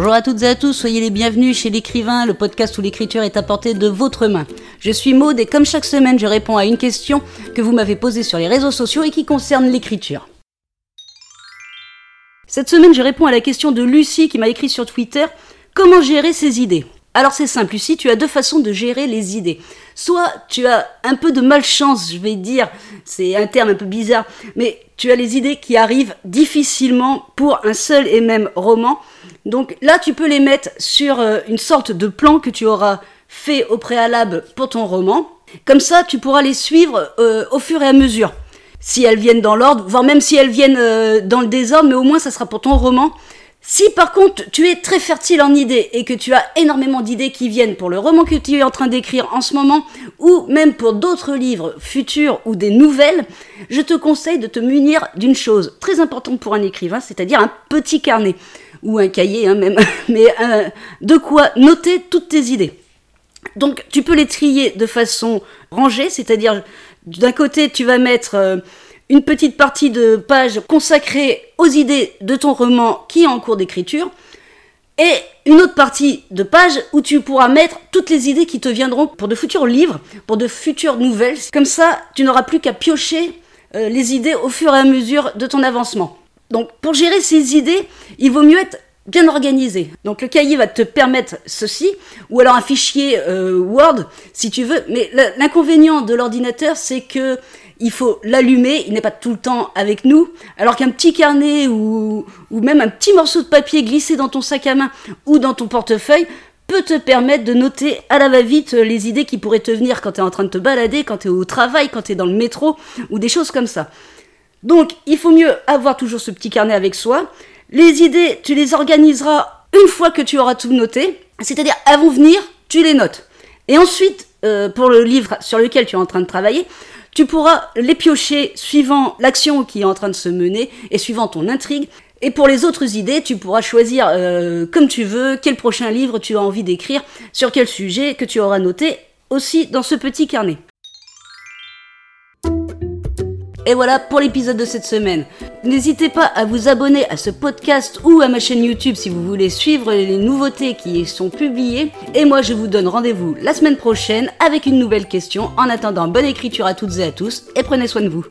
Bonjour à toutes et à tous, soyez les bienvenus chez l'écrivain, le podcast où l'écriture est apportée de votre main. Je suis Maude et comme chaque semaine, je réponds à une question que vous m'avez posée sur les réseaux sociaux et qui concerne l'écriture. Cette semaine, je réponds à la question de Lucie qui m'a écrit sur Twitter Comment gérer ses idées? Alors c'est simple, Lucie, tu as deux façons de gérer les idées. Soit tu as un peu de malchance, je vais dire, c'est un terme un peu bizarre, mais tu as les idées qui arrivent difficilement pour un seul et même roman. Donc là, tu peux les mettre sur euh, une sorte de plan que tu auras fait au préalable pour ton roman. Comme ça, tu pourras les suivre euh, au fur et à mesure. Si elles viennent dans l'ordre, voire même si elles viennent euh, dans le désordre, mais au moins ça sera pour ton roman. Si par contre tu es très fertile en idées et que tu as énormément d'idées qui viennent pour le roman que tu es en train d'écrire en ce moment, ou même pour d'autres livres futurs ou des nouvelles, je te conseille de te munir d'une chose très importante pour un écrivain, c'est-à-dire un petit carnet ou un cahier hein, même, mais euh, de quoi noter toutes tes idées. Donc tu peux les trier de façon rangée, c'est-à-dire d'un côté tu vas mettre euh, une petite partie de page consacrée aux idées de ton roman qui est en cours d'écriture, et une autre partie de page où tu pourras mettre toutes les idées qui te viendront pour de futurs livres, pour de futures nouvelles. Comme ça, tu n'auras plus qu'à piocher euh, les idées au fur et à mesure de ton avancement. Donc pour gérer ces idées, il vaut mieux être bien organisé. Donc le cahier va te permettre ceci, ou alors un fichier euh, Word si tu veux. Mais l'inconvénient de l'ordinateur, c'est que il faut l'allumer, il n'est pas tout le temps avec nous, alors qu'un petit carnet ou, ou même un petit morceau de papier glissé dans ton sac à main ou dans ton portefeuille peut te permettre de noter à la va-vite les idées qui pourraient te venir quand tu es en train de te balader, quand tu es au travail, quand tu es dans le métro, ou des choses comme ça. Donc, il faut mieux avoir toujours ce petit carnet avec soi. Les idées, tu les organiseras une fois que tu auras tout noté, c'est-à-dire vont venir, tu les notes. Et ensuite, euh, pour le livre sur lequel tu es en train de travailler, tu pourras les piocher suivant l'action qui est en train de se mener et suivant ton intrigue. Et pour les autres idées, tu pourras choisir euh, comme tu veux quel prochain livre tu as envie d'écrire, sur quel sujet que tu auras noté aussi dans ce petit carnet. Et voilà pour l'épisode de cette semaine. N'hésitez pas à vous abonner à ce podcast ou à ma chaîne YouTube si vous voulez suivre les nouveautés qui y sont publiées. Et moi, je vous donne rendez-vous la semaine prochaine avec une nouvelle question. En attendant, bonne écriture à toutes et à tous et prenez soin de vous.